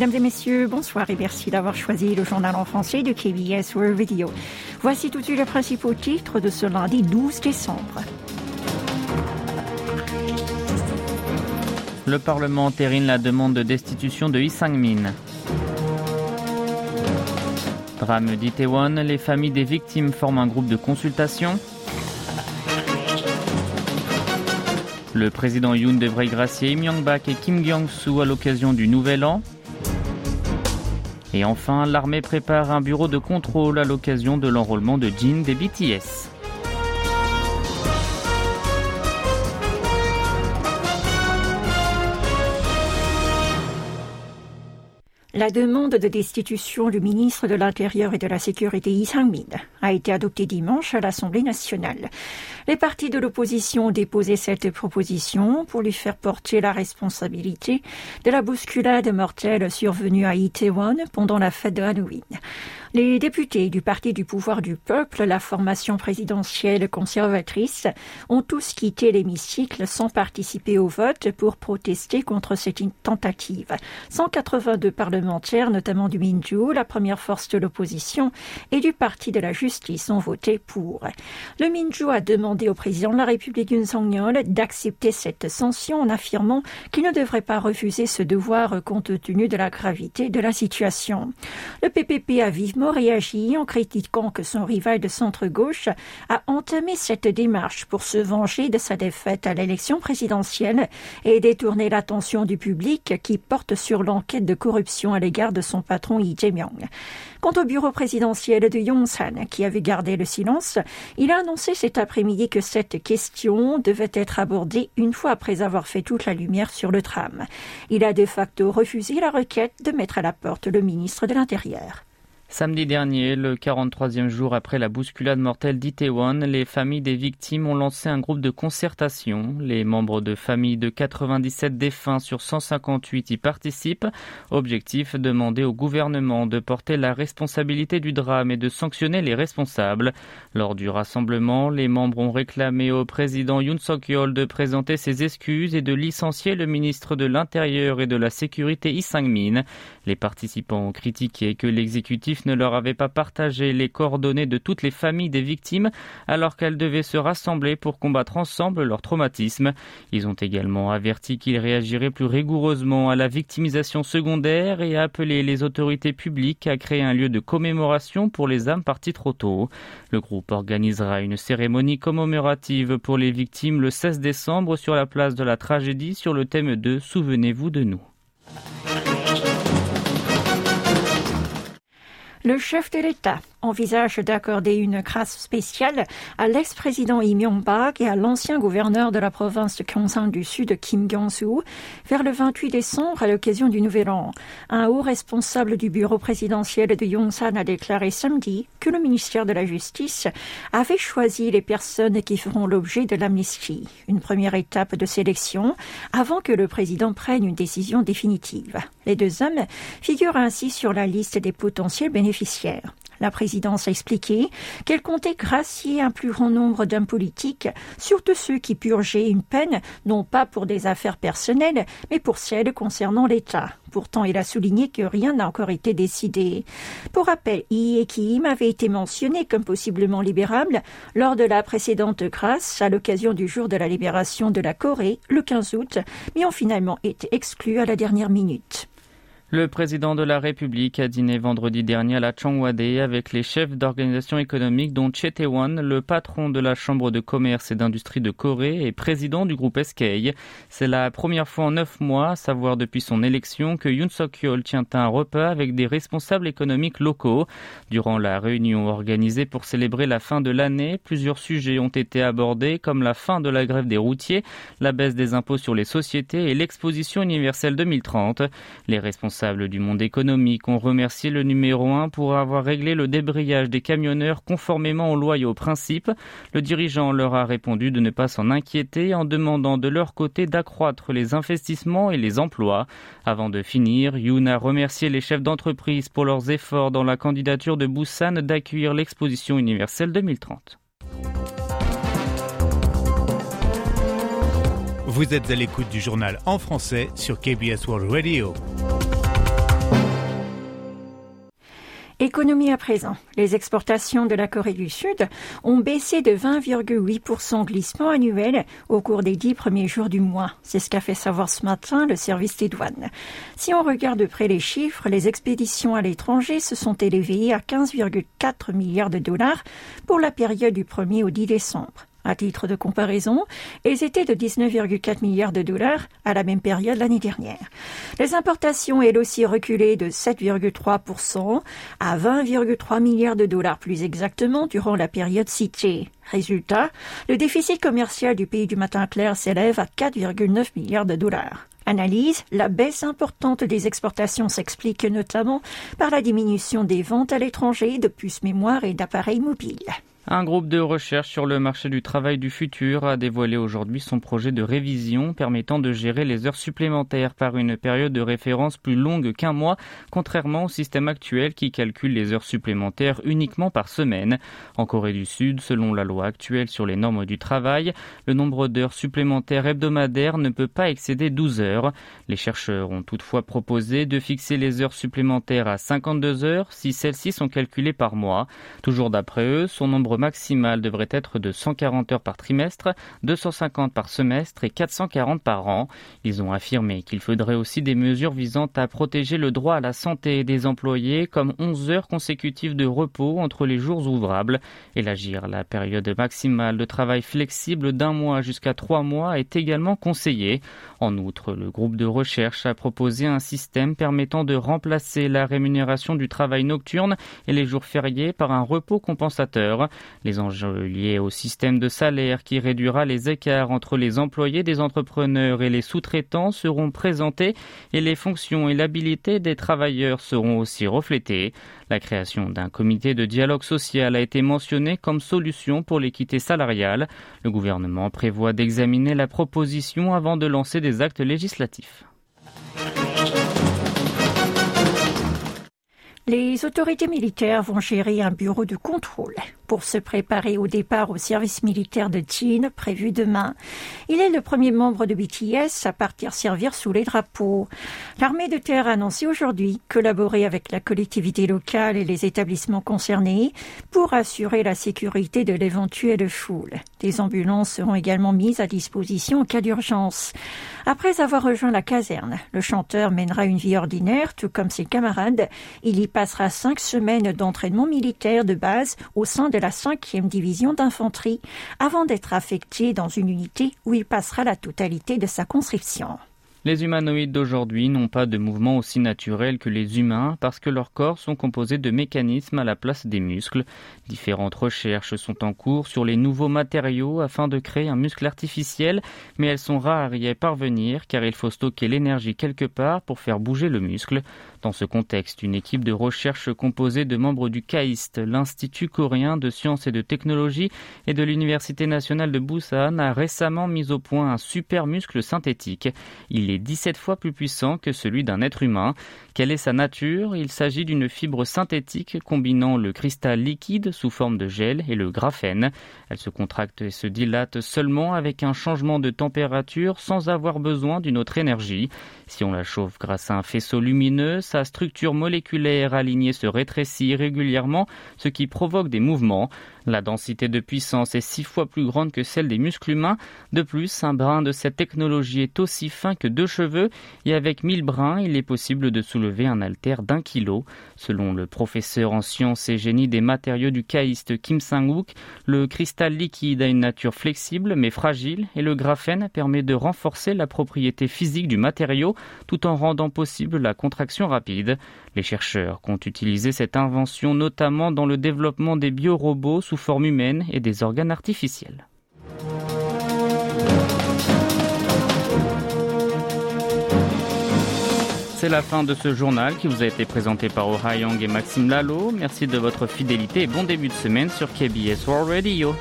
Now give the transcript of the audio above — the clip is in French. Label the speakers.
Speaker 1: Mesdames et messieurs, bonsoir et merci d'avoir choisi le journal en français de KBS World Video. Voici tout de suite les principaux titres de ce lundi 12 décembre.
Speaker 2: Le Parlement entérine la demande de destitution de Yi Sang-min. Drame d'Itaewon, les familles des victimes forment un groupe de consultation. Le président Yoon devrait gracier Im Young-bak et Kim Kyung-soo à l'occasion du Nouvel An. Et enfin, l'armée prépare un bureau de contrôle à l'occasion de l'enrôlement de Jin des BTS.
Speaker 1: La demande de destitution du ministre de l'Intérieur et de la Sécurité Yi Sang-min a été adoptée dimanche à l'Assemblée nationale. Les partis de l'opposition ont déposé cette proposition pour lui faire porter la responsabilité de la bousculade mortelle survenue à Itaewon pendant la fête de Halloween. Les députés du Parti du pouvoir du peuple, la formation présidentielle conservatrice, ont tous quitté l'hémicycle sans participer au vote pour protester contre cette tentative. 182 parlementaires, notamment du Minju, la première force de l'opposition, et du Parti de la justice ont voté pour. Le Minju a demandé au président de la République Yun Song-yeol d'accepter cette sanction en affirmant qu'il ne devrait pas refuser ce devoir compte tenu de la gravité de la situation. Le PPP a vivement réagi en critiquant que son rival de centre-gauche a entamé cette démarche pour se venger de sa défaite à l'élection présidentielle et détourner l'attention du public qui porte sur l'enquête de corruption à l'égard de son patron Lee Jae-myung. Quant au bureau présidentiel de Yongsan, qui avait gardé le silence, il a annoncé cet après-midi que cette question devait être abordée une fois après avoir fait toute la lumière sur le tram. Il a de facto refusé la requête de mettre à la porte le ministre de l'Intérieur.
Speaker 2: Samedi dernier, le 43e jour après la bousculade mortelle d'Itaewon, les familles des victimes ont lancé un groupe de concertation. Les membres de familles de 97 défunts sur 158 y participent. Objectif, demander au gouvernement de porter la responsabilité du drame et de sanctionner les responsables. Lors du rassemblement, les membres ont réclamé au président Yoon Suk-yeol de présenter ses excuses et de licencier le ministre de l'Intérieur et de la Sécurité Lee Sang-min. Les participants ont critiqué que l'exécutif ne leur avait pas partagé les coordonnées de toutes les familles des victimes alors qu'elles devaient se rassembler pour combattre ensemble leur traumatisme. Ils ont également averti qu'ils réagiraient plus rigoureusement à la victimisation secondaire et appelé les autorités publiques à créer un lieu de commémoration pour les âmes parties trop tôt. Le groupe organisera une cérémonie commémorative pour les victimes le 16 décembre sur la place de la tragédie sur le thème de Souvenez-vous de nous.
Speaker 1: Le chef de l'État envisage d'accorder une grâce spéciale à l'ex-président Lee Myung-bak et à l'ancien gouverneur de la province de Gyeongsang du Sud, Kim Kyung-soo, vers le 28 décembre à l'occasion du Nouvel An. Un haut responsable du bureau présidentiel de Yongsan a déclaré samedi que le ministère de la Justice avait choisi les personnes qui feront l'objet de l'amnistie, une première étape de sélection avant que le président prenne une décision définitive. Les deux hommes figurent ainsi sur la liste des potentiels bénéficiaires. La présidence a expliqué qu'elle comptait gracier un plus grand nombre d'hommes politiques, surtout ceux qui purgeaient une peine, non pas pour des affaires personnelles, mais pour celles concernant l'État. Pourtant, il a souligné que rien n'a encore été décidé. Pour rappel, Yi et Kim avaient été mentionnés comme possiblement libérables lors de la précédente grâce à l'occasion du jour de la libération de la Corée, le 15 août, mais ont finalement été exclus à la dernière minute.
Speaker 2: Le président de la République a dîné vendredi dernier à la Chongwade avec les chefs d'organisations économiques dont Che Tae-won, le patron de la Chambre de commerce et d'industrie de Corée et président du groupe SK. C'est la première fois en neuf mois, à savoir depuis son élection, que Yoon Suk-yeol tient un repas avec des responsables économiques locaux. Durant la réunion organisée pour célébrer la fin de l'année, plusieurs sujets ont été abordés comme la fin de la grève des routiers, la baisse des impôts sur les sociétés et l'exposition universelle 2030. Les responsables du monde économique ont remercié le numéro 1 pour avoir réglé le débrayage des camionneurs conformément aux lois et aux principes. Le dirigeant leur a répondu de ne pas s'en inquiéter en demandant de leur côté d'accroître les investissements et les emplois. Avant de finir, Yoon a remercié les chefs d'entreprise pour leurs efforts dans la candidature de Busan d'accueillir l'exposition universelle 2030.
Speaker 3: Vous êtes à l'écoute du journal en français sur KBS World Radio.
Speaker 1: Économie à présent. Les exportations de la Corée du Sud ont baissé de 20,8% glissement annuel au cours des dix premiers jours du mois. C'est ce qu'a fait savoir ce matin le service des douanes. Si on regarde de près les chiffres, les expéditions à l'étranger se sont élevées à 15,4 milliards de dollars pour la période du 1er au 10 décembre. À titre de comparaison, elles étaient de 19,4 milliards de dollars à la même période l'année dernière. Les importations, elles aussi, reculé de 7,3% à 20,3 milliards de dollars plus exactement durant la période citée. Résultat, le déficit commercial du pays du matin clair s'élève à 4,9 milliards de dollars. Analyse, la baisse importante des exportations s'explique notamment par la diminution des ventes à l'étranger de puces mémoire et d'appareils mobiles.
Speaker 2: Un groupe de recherche sur le marché du travail du futur a dévoilé aujourd'hui son projet de révision permettant de gérer les heures supplémentaires par une période de référence plus longue qu'un mois, contrairement au système actuel qui calcule les heures supplémentaires uniquement par semaine. En Corée du Sud, selon la loi actuelle sur les normes du travail, le nombre d'heures supplémentaires hebdomadaires ne peut pas excéder 12 heures. Les chercheurs ont toutefois proposé de fixer les heures supplémentaires à 52 heures si celles-ci sont calculées par mois. Toujours d'après eux, son nombre maximal devrait être de 140 heures par trimestre, 250 par semestre et 440 par an. Ils ont affirmé qu'il faudrait aussi des mesures visant à protéger le droit à la santé des employés, comme 11 heures consécutives de repos entre les jours ouvrables. Élargir la période maximale de travail flexible d'un mois jusqu'à trois mois est également conseillé. En outre, le groupe de recherche a proposé un système permettant de remplacer la rémunération du travail nocturne et les jours fériés par un repos compensateur. Les enjeux liés au système de salaire qui réduira les écarts entre les employés des entrepreneurs et les sous-traitants seront présentés et les fonctions et l'habilité des travailleurs seront aussi reflétées. La création d'un comité de dialogue social a été mentionnée comme solution pour l'équité salariale. Le gouvernement prévoit d'examiner la proposition avant de lancer des actes législatifs.
Speaker 1: Les autorités militaires vont gérer un bureau de contrôle pour se préparer au départ au service militaire de Chine prévu demain. Il est le premier membre de BTS à partir servir sous les drapeaux. L'armée de terre a annoncé aujourd'hui collaborer avec la collectivité locale et les établissements concernés pour assurer la sécurité de l'éventuelle foule. Des ambulances seront également mises à disposition en cas d'urgence. Après avoir rejoint la caserne, le chanteur mènera une vie ordinaire, tout comme ses camarades. Il y passera cinq semaines d'entraînement militaire de base au sein de la 5e division d'infanterie avant d'être affecté dans une unité où il passera la totalité de sa conscription.
Speaker 2: Les humanoïdes d'aujourd'hui n'ont pas de mouvement aussi naturel que les humains parce que leurs corps sont composés de mécanismes à la place des muscles. Différentes recherches sont en cours sur les nouveaux matériaux afin de créer un muscle artificiel, mais elles sont rares à y parvenir car il faut stocker l'énergie quelque part pour faire bouger le muscle. Dans ce contexte, une équipe de recherche composée de membres du CAIST, l'Institut coréen de sciences et de technologie, et de l'Université nationale de Busan, a récemment mis au point un super muscle synthétique. Il est 17 fois plus puissant que celui d'un être humain. Quelle est sa nature? Il s'agit d'une fibre synthétique combinant le cristal liquide sous forme de gel et le graphène. Elle se contracte et se dilate seulement avec un changement de température sans avoir besoin d'une autre énergie. Si on la chauffe grâce à un faisceau lumineux, sa structure moléculaire alignée se rétrécit régulièrement, ce qui provoque des mouvements. La densité de puissance est six fois plus grande que celle des muscles humains. De plus, un brin de cette technologie est aussi fin que deux cheveux et avec brins, il est possible de soulever un haltère d'un kilo. Selon le professeur en sciences et génie des matériaux du caïste Kim Sang-wook, le cristal liquide a une nature flexible mais fragile et le graphène permet de renforcer la propriété physique du matériau tout en rendant possible la contraction rapide. Les chercheurs comptent utiliser cette invention notamment dans le développement des biorobots sous forme humaine et des organes artificiels. La fin de ce journal qui vous a été présenté par Oh Young et Maxime Lalo. Merci de votre fidélité et bon début de semaine sur KBS World Radio.